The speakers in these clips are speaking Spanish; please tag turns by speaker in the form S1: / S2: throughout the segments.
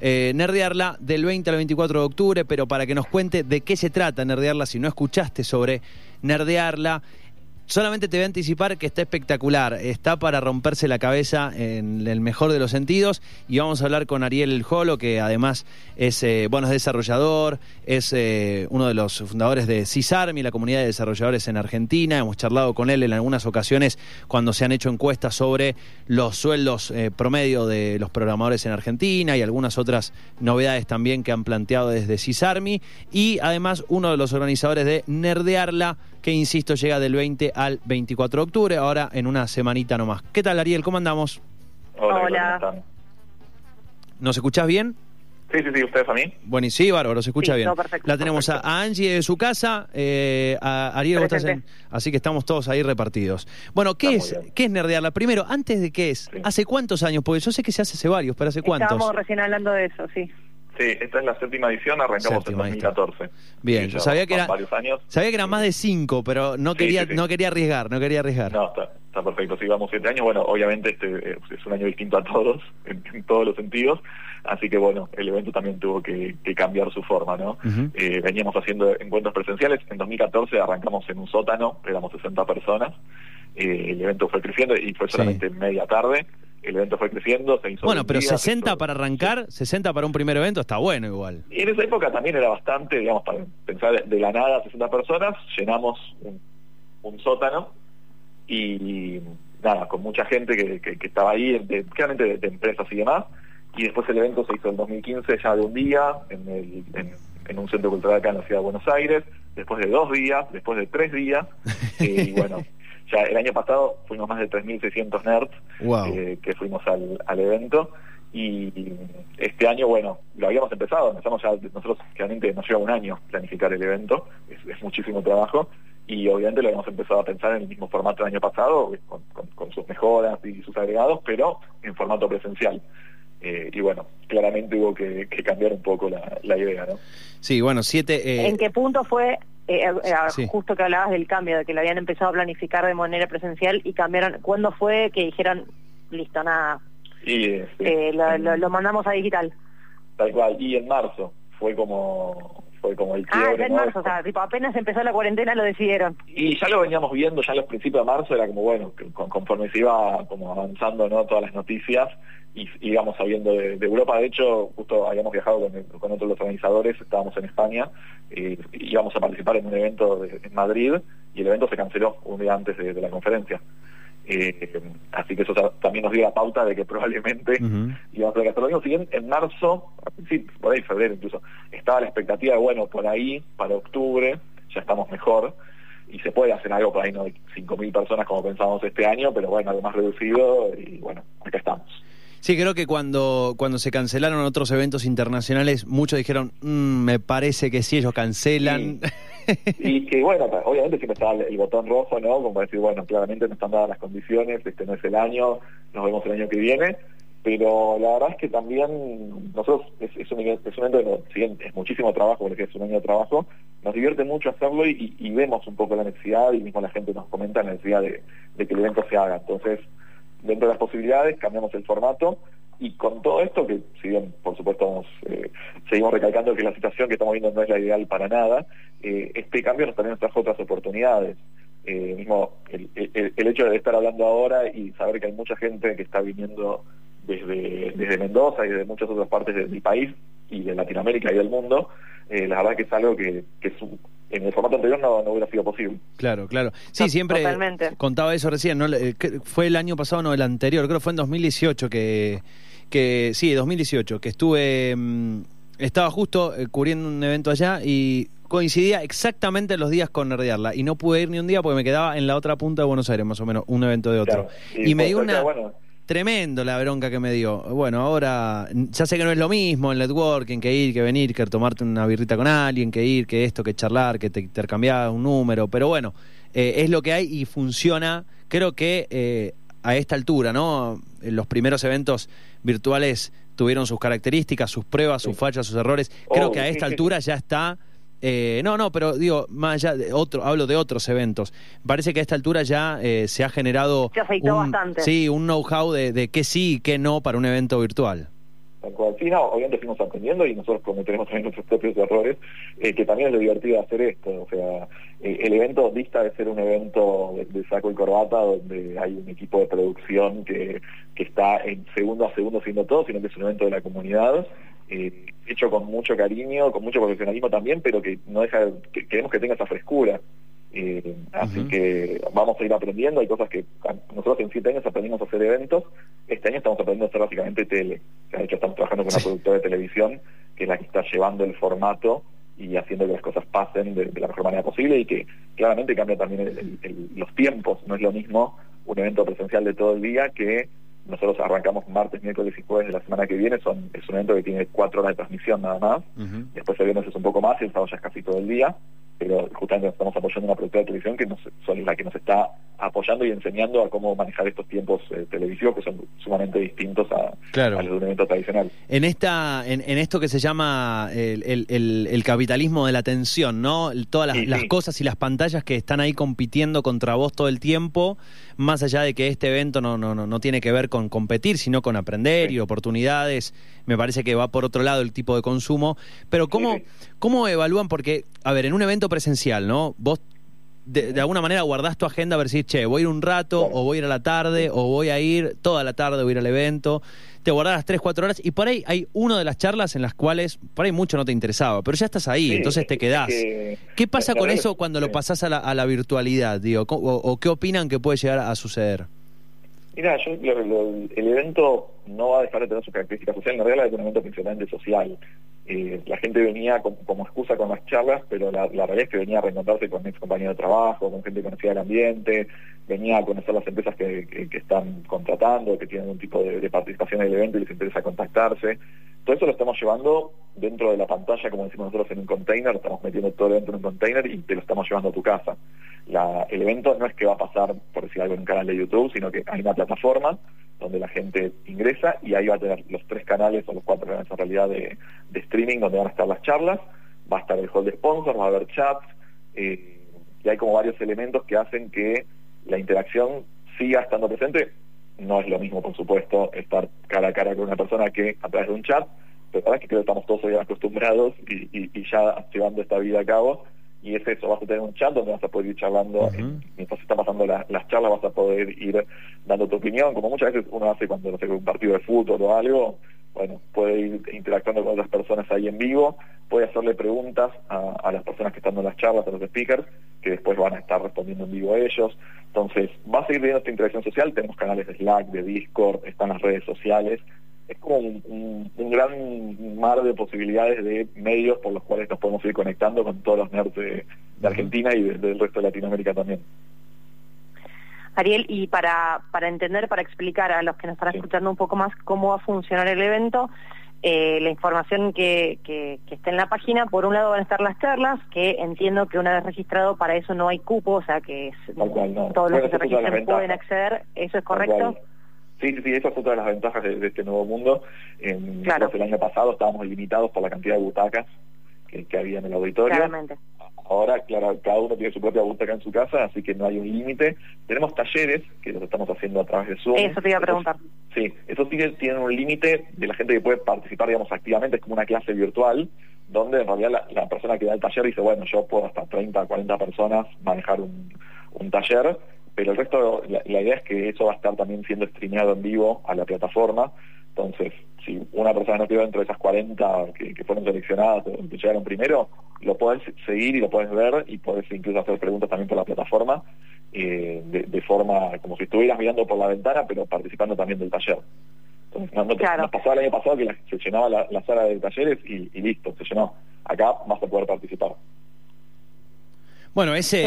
S1: eh, Nerdearla del 20 al 24 de octubre, pero para que nos cuente de qué se trata Nerdearla, si no escuchaste sobre Nerdearla, solamente te voy a anticipar que está espectacular, está para romperse la cabeza en el mejor de los sentidos. Y vamos a hablar con Ariel El Jolo, que además es, eh, bueno, es desarrollador, es eh, uno de los fundadores de CISARMI, la comunidad de desarrolladores en Argentina, hemos charlado con él en algunas ocasiones cuando se han hecho encuestas sobre los sueldos eh, promedio de los programadores en Argentina y algunas otras novedades también que han planteado desde CISARMI. Y además uno de los organizadores de Nerdearla, que insisto llega del 20 al 24 de octubre, ahora en una semanita nomás. ¿Qué tal Ariel? ¿Cómo andamos?
S2: Hola.
S3: Hola.
S2: ¿cómo están?
S1: ¿Nos escuchás bien?
S2: Sí, sí, sí, ¿ustedes a mí?
S1: Buenísimo, sí, bárbaro, se escucha
S3: Sí,
S1: bien.
S3: todo perfecto.
S1: La tenemos a, a Angie de su casa, eh, a Ariel, vos estás en, así que estamos todos ahí repartidos. Bueno, ¿qué
S2: Está
S1: es. ¿qué es nerdearla? Primero, antes de qué es,
S2: Sí.
S1: ¿hace cuántos años? Porque yo sé que se hace hace varios, pero ¿hace cuántos?
S3: Estábamos recién hablando de eso, sí.
S2: Sí, esta es la séptima edición, arrancamos
S1: Séptima,
S2: en
S1: está.
S2: 2014.
S1: Bien,
S2: Sí,
S1: yo sabía que era-
S2: varios años.
S1: Sabía que eran más de cinco, pero no quería,
S2: sí, sí.
S1: no quería arriesgar, no quería arriesgar.
S2: No, está, está perfecto, sí, vamos siete años. Bueno, obviamente este eh, es un año distinto a todos, en, en todos los sentidos. Así que bueno, el evento también tuvo que, que cambiar su forma, ¿no? Eh, veníamos haciendo encuentros presenciales. En 2014 arrancamos en un sótano, éramos 60 personas. Eh, el evento fue creciendo y fue solamente media tarde. El evento fue creciendo, se hizo
S1: Bueno, pero
S2: día, se
S1: 60
S2: hizo-
S1: para arrancar, 60 para un primer evento, está bueno igual.
S2: Y en esa época también era bastante, digamos, para pensar de, de la nada 60 personas, llenamos un, un sótano y nada, con mucha gente que, que- que estaba ahí, de, claramente de, de empresas y demás. Y después el evento se hizo en 2015 ya de un día, en, el- en, en un centro cultural acá en la ciudad de Buenos Aires, después de dos días, después de tres días, eh, y bueno, ya el año pasado fuimos más de 3.600 nerds
S1: Wow.
S2: eh, que fuimos al, al evento y este año, bueno, lo habíamos empezado, empezamos ya, nosotros claramente nos lleva un año planificar el evento, es, es muchísimo trabajo y obviamente lo habíamos empezado a pensar en el mismo formato del año pasado, eh, con, con- con sus mejoras y sus agregados, pero en formato presencial. Eh, y bueno, claramente hubo que, que cambiar un poco la, la idea, ¿no?
S1: Sí, bueno, siete... eh,
S3: ¿En qué punto fue, eh, eh,
S1: Sí.
S3: justo que hablabas del cambio, de que lo habían empezado a planificar de manera presencial y cambiaron? ¿Cuándo fue que dijeron, listo, nada, eh, lo,
S2: en-
S3: lo- lo mandamos a digital?
S2: tal cual, y en marzo fue como fue como el
S3: Ah,
S2: quiebre,
S3: ya en
S2: ¿no?
S3: marzo, o sea, tipo, apenas empezó la cuarentena lo decidieron.
S2: Y ya lo veníamos viendo ya a los principios de marzo, era como bueno, conforme se iba como avanzando no todas las noticias y y íbamos sabiendo de, de Europa, de hecho justo habíamos viajado con, con otros de los organizadores, estábamos en España, eh, íbamos a participar en un evento de- en Madrid y el evento se canceló un día antes de, de la conferencia. Eh, así que eso ta- también nos dio la pauta de que probablemente
S1: Ujú.
S2: íbamos a hacer lo mismo. Si bien en marzo, principios, por ahí febrero incluso, estaba la expectativa de, bueno, por ahí, para octubre, ya estamos mejor. Y se puede hacer algo por ahí, no de 5.000 personas como pensábamos este año, pero bueno, algo más reducido y bueno, acá estamos.
S1: Sí, creo que cuando, cuando se cancelaron otros eventos internacionales, muchos dijeron, "Mm, me parece que si ellos cancelan...
S2: Y que bueno, obviamente siempre está el, el botón rojo, ¿no? Como para decir, bueno, claramente no están dadas las condiciones, este no es el año, nos vemos el año que viene, pero la verdad es que también nosotros es, es un, si bien es muchísimo trabajo, porque es un año de trabajo, nos divierte mucho hacerlo y, vemos un poco la necesidad y mismo la gente nos comenta la necesidad de, de que el evento se haga. Entonces, dentro de las posibilidades, cambiamos el formato y con todo esto, que si bien por supuesto eh, seguimos recalcando que la situación que estamos viendo no es la ideal para nada, eh, este cambio nos también nos trajo otras oportunidades. Eh, mismo el, el- el hecho de estar hablando ahora y saber que hay mucha gente que está viniendo desde, desde Mendoza y de muchas otras partes de- del país y de Latinoamérica y del mundo, eh, la verdad que es algo que, que es un- en el formato anterior no, no hubiera sido posible.
S1: Claro, claro. Sí, siempre
S3: totalmente.
S1: contaba eso recién, ¿no? Fue el año pasado, no, el anterior, creo que fue en 2018 que, que sí, 2018, que estuve, mm, estaba justo eh, cubriendo un evento allá y coincidía exactamente los días con Nerdearla y no pude ir ni un día porque me quedaba en la otra punta de Buenos Aires, más o menos, un evento de otro.
S2: Claro.
S1: Y, me dio una...
S2: bueno,
S1: Tremendo la bronca que me dio. Bueno, ahora ya sé que no es lo mismo el networking, que ir, que venir, que tomarte una birrita con alguien, que ir, que esto, que charlar, que te intercambiar un número, pero bueno, eh, es lo que hay y funciona. Creo que eh, a esta altura, ¿no? En Los primeros eventos virtuales tuvieron sus características, sus pruebas, sus fallas, sus errores. Creo
S2: Oh,
S1: que a esta altura ya está eh, no, no, pero digo, más allá de otro, hablo de otros eventos. Parece que a esta altura ya eh, se ha generado
S3: Se aceitó
S1: un,
S3: bastante.
S1: sí, un know-how de, de qué sí y qué no para un evento virtual.
S2: Tal cual. Sí, no, obviamente fuimos aprendiendo y nosotros cometeremos también nuestros propios errores, eh, que también es lo divertido de hacer esto. O sea, eh, el evento dista de ser un evento de, saco y corbata donde hay un equipo de producción que, que está en segundo a segundo haciendo todo, sino que es un evento de la comunidad. Eh, hecho con mucho cariño, con mucho profesionalismo también, pero que no deja, que queremos que tenga esa frescura. Eh, así que vamos a ir aprendiendo, hay cosas que nosotros en siete años aprendimos a hacer eventos, este año estamos aprendiendo a hacer básicamente tele, de hecho estamos trabajando con una productora de televisión que es la que está llevando el formato y haciendo que las cosas pasen de, la mejor manera posible y que claramente cambia también los tiempos, no es lo mismo un evento presencial de todo el día que nosotros arrancamos martes, miércoles y jueves de la semana que viene, son es un evento que tiene cuatro horas de transmisión nada más, después el viernes es un poco más y el sábado ya es casi todo el día, pero justamente estamos apoyando una productora de televisión que nos, son la que nos está apoyando y enseñando a cómo manejar estos tiempos eh, televisivos que son sumamente distintos a, los de un evento tradicional.
S1: En esta, en, esto que se llama el, capitalismo de la atención, ¿no? Todas las, cosas y las pantallas que están ahí compitiendo contra vos todo el tiempo, más allá de que este evento no, no, no, tiene que ver con competir, sino con aprender y oportunidades. Me parece que va por otro lado el tipo de consumo. Pero ¿cómo, ¿cómo evalúan? Porque, a ver, en un evento presencial, ¿no? Vos de, alguna manera guardás tu agenda a ver si, che, voy a ir un rato, o voy a ir a la tarde, o voy a ir toda la tarde, voy a ir al evento. Te guardás las 3, 4 horas y por ahí hay una de las charlas en las cuales por ahí mucho no te interesaba, pero ya estás ahí, entonces te quedás. ¿Qué pasa con eso cuando lo pasás a la, a la virtualidad, digo? O, qué opinan que puede llegar a suceder?
S2: Mira, el evento no va a dejar de tener sus características sociales, en realidad es un evento principalmente social. Eh, la gente venía como, excusa con las charlas, pero la, realidad es que venía a reencontrarse con ex compañeros de trabajo, con gente conocida del ambiente, venía a conocer las empresas que, están contratando, que tienen un tipo de, participación en el evento y les interesa contactarse. Todo eso lo estamos llevando dentro de la pantalla, como decimos nosotros, en un container, lo estamos metiendo todo evento en un container y te lo estamos llevando a tu casa. el evento no es que va a pasar, por decir algo, en un canal de YouTube, sino que hay una plataforma donde la gente ingresa y ahí va a tener los tres canales o los cuatro canales en realidad de, streaming donde van a estar las charlas, va a estar el hall de sponsors, va a haber chats eh, y hay como varios elementos que hacen que la interacción siga estando presente. No es lo mismo, por supuesto, estar cara a cara con una persona que a través de un chat, pero la verdad es que creo que estamos todos hoy acostumbrados y, y ya llevando esta vida a cabo. Y es eso, vas a tener un chat donde vas a poder ir charlando, mientras está pasando las charlas vas a poder ir dando tu opinión, como muchas veces uno hace cuando no sé, un partido de fútbol o algo, bueno, puede ir interactuando con otras personas ahí en vivo, puede hacerle preguntas a, las personas que están en las charlas, a los speakers, que después van a estar respondiendo en vivo a ellos. Entonces, va a seguir viendo esta interacción social, tenemos canales de Slack, de Discord, están las redes sociales, es como un, gran mar de posibilidades de medios por los cuales nos podemos ir conectando con todos los nerds de, Argentina y del resto de Latinoamérica también.
S3: Ariel, y para, para entender, para explicar a los que nos están escuchando un poco más cómo va a funcionar el evento, eh, la información que, que, está en la página, por un lado van a estar las charlas, que entiendo que una vez registrado para eso no hay cupo, o sea que todos los que se registren pueden acceder, ¿eso es correcto?
S2: Sí, sí, esa es otra de las ventajas de, este nuevo mundo. En, El año pasado estábamos limitados por la cantidad de butacas que, había en el auditorio.
S3: Claramente.
S2: Ahora, claro, cada uno tiene su propia butaca en su casa, así que no hay un límite. Tenemos talleres que los estamos haciendo a través de Zoom.
S3: Eso te iba a preguntar.
S2: sí, eso sí tienen un límite de la gente que puede participar, digamos, activamente, es como una clase virtual, donde en realidad la, persona que da el taller dice, bueno, yo puedo hasta 30, 40 personas manejar un, un taller pero el resto, la, idea es que eso va a estar también siendo streameado en vivo a la plataforma. Entonces, si una persona no quedó dentro de esas 40 que, fueron seleccionadas o que llegaron primero, lo puedes seguir y lo puedes ver y puedes incluso hacer preguntas también por la plataforma eh, de, forma como si estuvieras mirando por la ventana, pero participando también del taller. Entonces, nos pasó el año pasado que se llenaba la, sala de talleres y, y listo, se llenó. Acá vas a poder participar.
S1: Bueno, ese...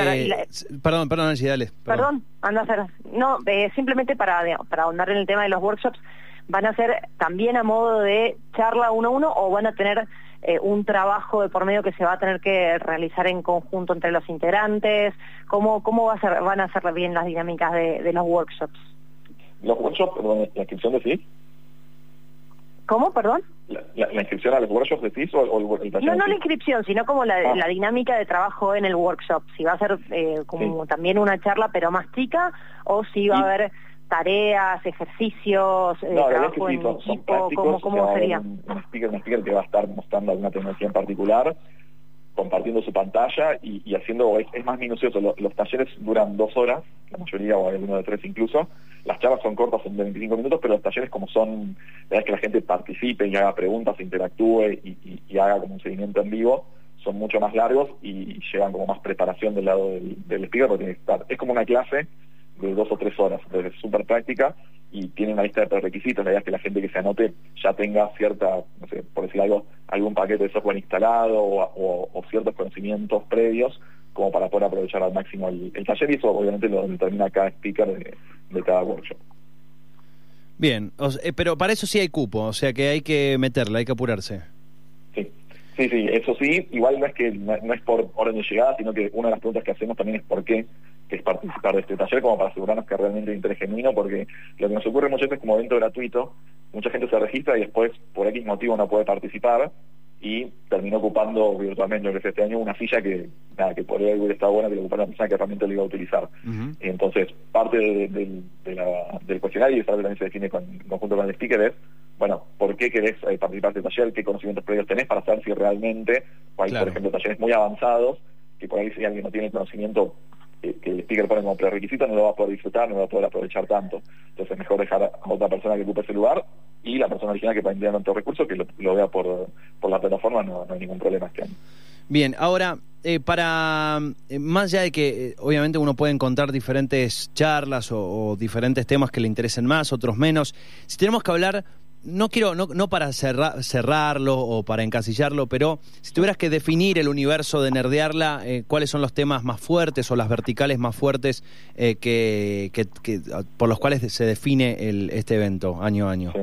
S1: Perdón, perdón, Nancy, dale.
S3: Perdón, anda a hacer... No, eh, simplemente para, para ahondar en el tema de los workshops, ¿van a ser también a modo de charla uno a uno o van a tener eh, un trabajo de por medio que se va a tener que realizar en conjunto entre los integrantes? ¿Cómo, cómo va a ser, van a ser bien las dinámicas de, de los workshops?
S2: Los workshops, perdón, la inscripción de sí
S3: ¿Cómo, perdón?
S2: La, inscripción a los workshops de TIS o, el?
S3: No, no la inscripción, sino como la, ah. dinámica de trabajo en el workshop. Si va a ser eh, como también una charla, pero más chica, o si va a haber tareas, ejercicios,
S2: eh, no,
S3: trabajo
S2: sí, son, equipo, ¿cómo, sería? Un, speaker, un speaker que va a estar mostrando alguna tecnología en particular, compartiendo su pantalla y, haciendo, es, más minucioso, los, talleres duran dos horas, la mayoría o alguno de tres incluso, las charlas son cortas, son de 25 minutos, pero los talleres como son, la es que la gente participe y haga preguntas, interactúe y, haga como un seguimiento en vivo, son mucho más largos y llevan como más preparación del lado del, del speaker porque tiene que estar, es como una clase de dos o tres horas, entonces es súper práctica y tiene una lista de requisitos, la idea es que la gente que se anote ya tenga cierta, no sé, por decir algo, algún paquete de software instalado o, ciertos conocimientos previos como para poder aprovechar al máximo el, taller. Y eso obviamente lo determina cada speaker de, cada workshop.
S1: Bien, eh, pero para eso sí hay cupo, o sea que hay que meterla, hay que apurarse.
S2: Sí, sí, sí, eso sí, igual no es que no es por orden de llegada, sino que una de las preguntas que hacemos también es por qué que es participar de este taller, como para asegurarnos que realmente hay interés genuino, porque lo que nos ocurre muchas veces como evento gratuito, mucha gente se registra y después por X motivo no puede participar y terminó ocupando virtualmente, que este año una silla que nada, que podría haber estado buena que lo ocupara una persona que realmente lo iba a utilizar. Entonces, parte del cuestionario, y eso también se define con, conjunto con el speaker, es bueno, ¿por qué querés eh, participar de este taller? ¿Qué conocimientos previos tenés para saber si realmente, hay, por ejemplo, talleres muy avanzados, que por ahí si alguien no tiene conocimiento que, el speaker pone como prerequisito no lo va a poder disfrutar, no lo va a poder aprovechar tanto. Entonces es mejor dejar a otra persona que ocupe ese lugar y la persona original que va a enviar tanto recursos que lo, vea por, por la plataforma, no, hay ningún problema este año.
S1: Bien, ahora, eh, para eh, más allá de que eh, obviamente uno puede encontrar diferentes charlas o, diferentes temas que le interesen más, otros menos, si tenemos que hablar no quiero, no, no para cerrarlo o para encasillarlo, pero si tuvieras que definir el universo de Nerdearla, eh, ¿cuáles son los temas más fuertes o las verticales más fuertes eh, que, por los cuales se define el, este evento año a año?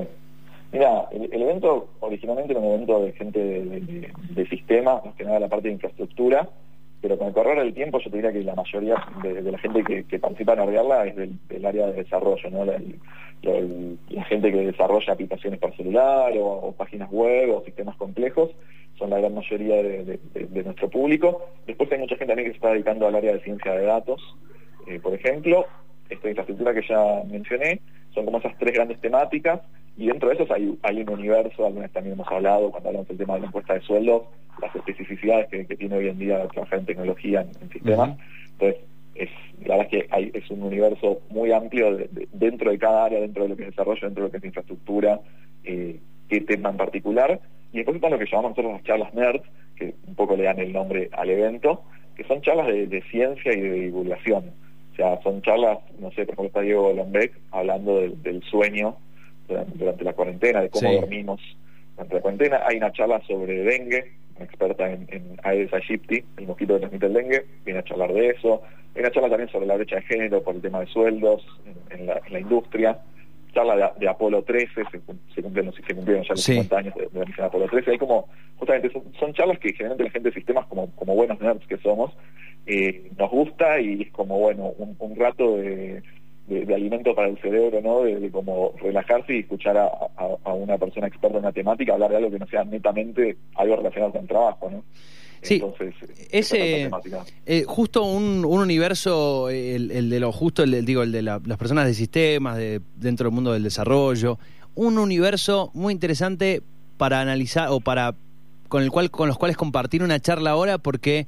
S2: Mira, el, evento originalmente era un evento de gente de, de sistemas, más que nada la parte de infraestructura, pero con el correr del tiempo yo te diría que la mayoría de, la gente que, participa en Arrearla es del, área de desarrollo, ¿no? La, gente que desarrolla aplicaciones para celular o, páginas web o sistemas complejos son la gran mayoría de, nuestro público. Después hay mucha gente también que se está dedicando al área de ciencia de datos, eh, por ejemplo. Esta infraestructura que ya mencioné, son como esas tres grandes temáticas y dentro de esos hay, hay un universo, algunas también hemos hablado cuando hablamos del tema de la encuesta de sueldos, las especificidades que, tiene hoy en día trabajar en tecnología, en, sistemas. Entonces, es, la verdad es que hay, es un universo muy amplio dentro de cada área, dentro de lo que es desarrollo, dentro de lo que es infraestructura, eh, qué tema en particular. Y después están lo que llamamos nosotros las charlas NERD, que un poco le dan el nombre al evento, que son charlas de, ciencia y de divulgación. Sea, son charlas, no sé, por ejemplo está Diego Lombeck hablando del sueño durante, la cuarentena, de cómo dormimos durante la cuarentena. Hay una charla sobre dengue, una experta en, Aedes aegypti, el mosquito que transmite el dengue, viene a charlar de eso. Hay una charla también sobre la brecha de género por el tema de sueldos en, la, industria. Charla de, Apolo 13, se, se, cumplieron, se cumplieron ya los 50 años de, la misión Apolo 13. Hay como, justamente, son, charlas que generalmente la gente de sistemas, como, como buenos nerds que somos, eh, nos gusta y es como, bueno, un rato de de, alimento para el cerebro, ¿no? De, como relajarse y escuchar a, una persona experta en una temática hablar de algo que no sea netamente algo relacionado con el trabajo, ¿no?
S1: Sí, Entonces, ese, eh, justo un, universo, el, de lo justo, el, digo, el de las personas de sistemas, de, dentro del mundo del desarrollo, un universo muy interesante para analizar o para con el cual con los cuales compartir una charla ahora porque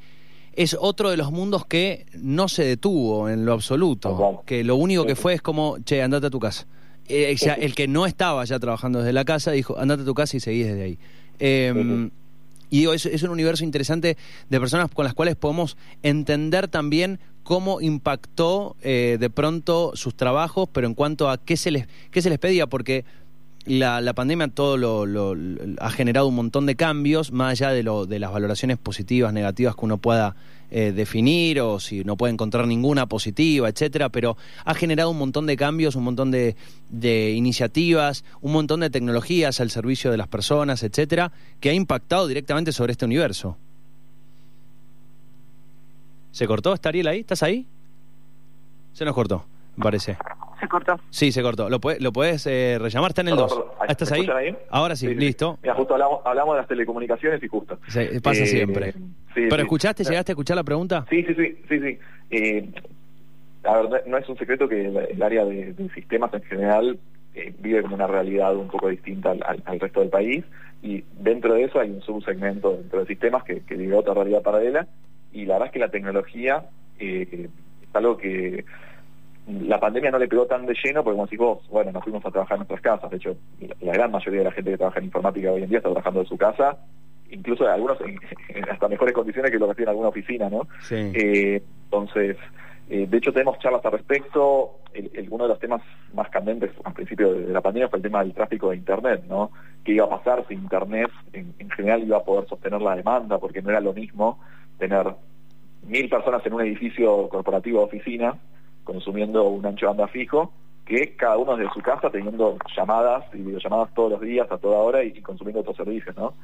S1: es otro de los mundos que no se detuvo en lo absoluto. Que lo único que fue es como, che, andate a tu casa. Eh, el que no estaba ya trabajando desde la casa dijo, andate a tu casa y seguís desde ahí. Em, y digo, es, es, un universo interesante de personas con las cuales podemos entender también cómo impactó eh, de pronto sus trabajos, pero en cuanto a qué se les, qué se les pedía, porque la, la pandemia todo lo, ha generado un montón de cambios, más allá de, lo, de las valoraciones positivas, negativas que uno pueda eh, definir o si no puede encontrar ninguna positiva, etcétera, pero ha generado un montón de cambios, un montón de, de iniciativas, un montón de tecnologías al servicio de las personas, etcétera, que ha impactado directamente sobre este universo. ¿Se cortó? ¿Está Ariel ahí? ¿Estás ahí? Se nos cortó parece.
S3: Se cortó.
S1: Sí, se cortó. ¿Lo, puedes, lo puedes eh, rellamar? Está en el 2. ¿Estás ahí? Ahora sí, listo.
S2: Mira, justo hablamos, hablamos, de las telecomunicaciones y justo.
S1: pasa eh, siempre. ¿Pero escuchaste, llegaste a escuchar la pregunta?
S2: Sí, sí, sí. sí, sí. Eh, a ver, no es un secreto que el, área de, sistemas en general eh, vive como una realidad un poco distinta al, resto del país y dentro de eso hay un subsegmento dentro de sistemas que, que vive otra realidad paralela y la verdad es que la tecnología eh, es algo que la pandemia no le pegó tan de lleno porque como decís vos, bueno, nos fuimos a trabajar en nuestras casas, de hecho la, gran mayoría de la gente que trabaja en informática hoy en día está trabajando de su casa, incluso algunos en, hasta mejores condiciones que lo que tiene en alguna oficina, ¿no? Eh, entonces, eh, de hecho tenemos charlas al respecto, el, uno de los temas más candentes al principio de, la pandemia fue el tema del tráfico de Internet, ¿no? ¿Qué iba a pasar si Internet en, en general iba a poder sostener la demanda? Porque no era lo mismo tener mil personas en un edificio corporativo de oficina consumiendo un ancho banda fijo, que cada uno desde su casa teniendo llamadas y videollamadas todos los días, a toda hora y, consumiendo otros servicios, ¿no?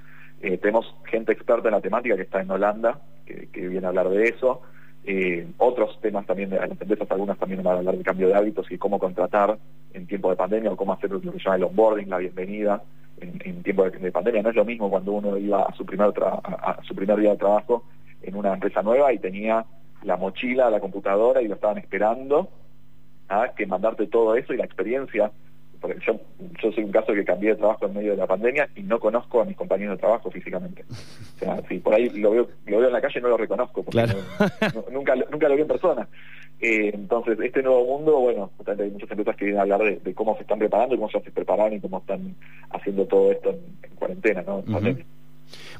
S2: Eh, tenemos gente experta en la temática que está en Holanda, que, viene a hablar de eso. Eh, otros temas también de las empresas, algunas también van a hablar de cambio de hábitos y cómo contratar en tiempo de pandemia o cómo hacer lo que se llama el onboarding, la bienvenida en, tiempo de, pandemia. No es lo mismo cuando uno iba a su primer, a su primer día de trabajo en una empresa nueva y tenía la mochila, la computadora y lo estaban esperando a que mandarte todo eso y la experiencia. Porque yo, yo soy un caso que cambié de trabajo en medio de la pandemia y no conozco a mis compañeros de trabajo físicamente. O sea, si por ahí lo veo, lo veo en la calle no lo reconozco, porque nunca, nunca lo vi en persona. Eh, entonces, este nuevo mundo, bueno, hay muchas empresas que vienen a hablar de, cómo se están preparando y cómo ya se preparan y cómo están haciendo todo esto en, cuarentena, ¿no?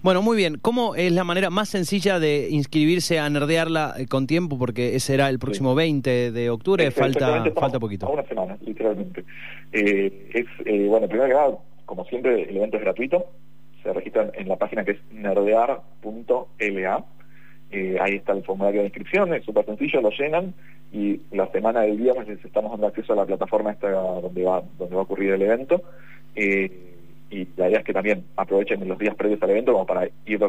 S1: Bueno, muy bien. ¿Cómo es la manera más sencilla de inscribirse a nerdearla eh, con tiempo? Porque ese será el próximo 20 de octubre, falta falta poquito.
S2: A una semana, literalmente. Eh, es, eh, bueno, primero que nada, como siempre, el evento es gratuito. Se registran en la página que es nerdear.la. Eh, ahí está el formulario de inscripción, es súper sencillo, lo llenan y la semana del viernes les estamos dando acceso a la plataforma esta donde va, donde va a ocurrir el evento. Eh, y la idea es que también aprovechen los días previos al evento como para ir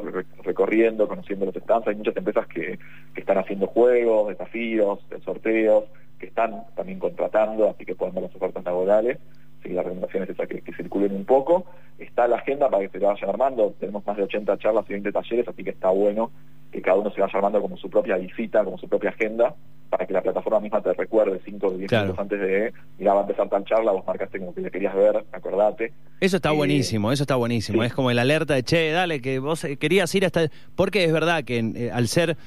S2: recorriendo, conociendo los stands. Hay muchas empresas que, que están haciendo juegos, desafíos, sorteos, que están también contratando, así que pueden ver las ofertas laborales. Si la recomendación es que, circulen un poco. Está la agenda para que se vayan armando. Tenemos más de 80 charlas y 20 talleres, así que está bueno que cada uno se vaya armando como su propia visita, como su propia agenda, para que la plataforma misma te recuerde 5 o 10 minutos antes de, mira, va a empezar tal charla, vos marcaste como que le querías ver, acordate.
S1: Eso está eh, buenísimo, eso está buenísimo. Es como el alerta de, che, dale, que vos querías ir hasta... Porque es verdad que eh, al ser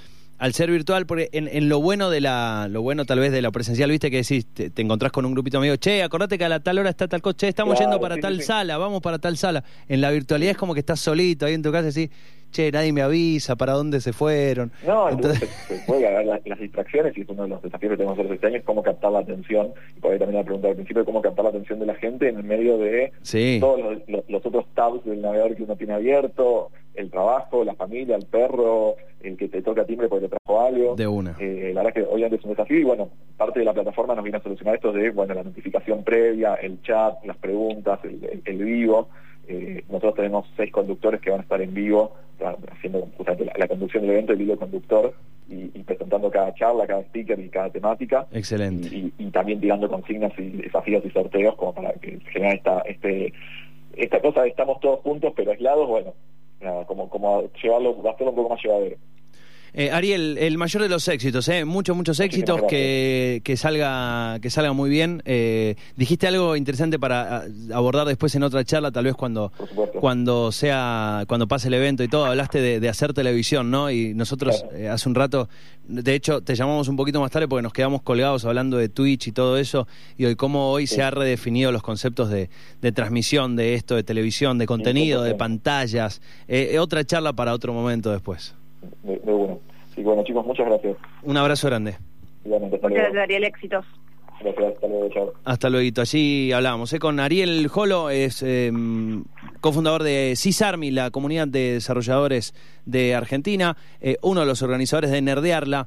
S1: al ser virtual, porque en, lo bueno de la, lo bueno tal vez de la presencial, viste que decís, te, encontrás con un grupito amigo, che, acordate que a la tal hora está tal coche, estamos yendo para tal sala, vamos para tal sala. En la virtualidad es como que estás solito ahí en tu casa decís, che, nadie me avisa para dónde se fueron.
S2: No, entonces se, puede las, las, distracciones y es uno de los desafíos que tenemos nosotros este año, es cómo captar la atención, y por ahí también la pregunta al principio, cómo captar la atención de la gente en el medio de todos los, otros tabs del navegador que uno tiene abierto, el trabajo, la familia, el perro, el que te toca timbre porque te trajo algo.
S1: De una.
S2: Eh, la verdad que obviamente es un desafío y bueno, parte de la plataforma nos viene a solucionar esto de, bueno, la notificación previa, el chat, las preguntas, el, el vivo. Eh, nosotros tenemos seis conductores que van a estar en vivo haciendo justamente la, conducción del evento, el hilo conductor y, presentando cada charla, cada speaker y cada temática.
S1: Excelente.
S2: Y, también tirando consignas y desafíos y sorteos como para que se genere esta, este, esta cosa de estamos todos juntos pero aislados, bueno, como, como llevarlo, hacerlo un poco más llevadero.
S1: Eh, Ariel, el mayor de los éxitos, ¿eh? muchos, muchos éxitos, que, que, salga, que salga muy bien. Eh, dijiste algo interesante para abordar después en otra charla, tal vez cuando, cuando sea, cuando pase el evento y todo. Hablaste de, hacer televisión, ¿no? Y nosotros eh, hace un rato, de hecho, te llamamos un poquito más tarde porque nos quedamos colgados hablando de Twitch y todo eso, y hoy cómo hoy se ha redefinido los conceptos de, de, transmisión de esto, de televisión, de contenido, de pantallas. otra charla para otro momento después
S2: de, bueno. Sí, bueno, chicos, muchas gracias.
S1: Un abrazo grande.
S3: Igualmente, hasta muchas gracias, Ariel. Éxitos.
S2: Gracias, hasta luego, chao.
S1: Hasta luego. Allí hablábamos ¿eh? con Ariel Jolo, es eh, cofundador de CISARMI, la comunidad de desarrolladores de Argentina, eh, uno de los organizadores de Nerdearla.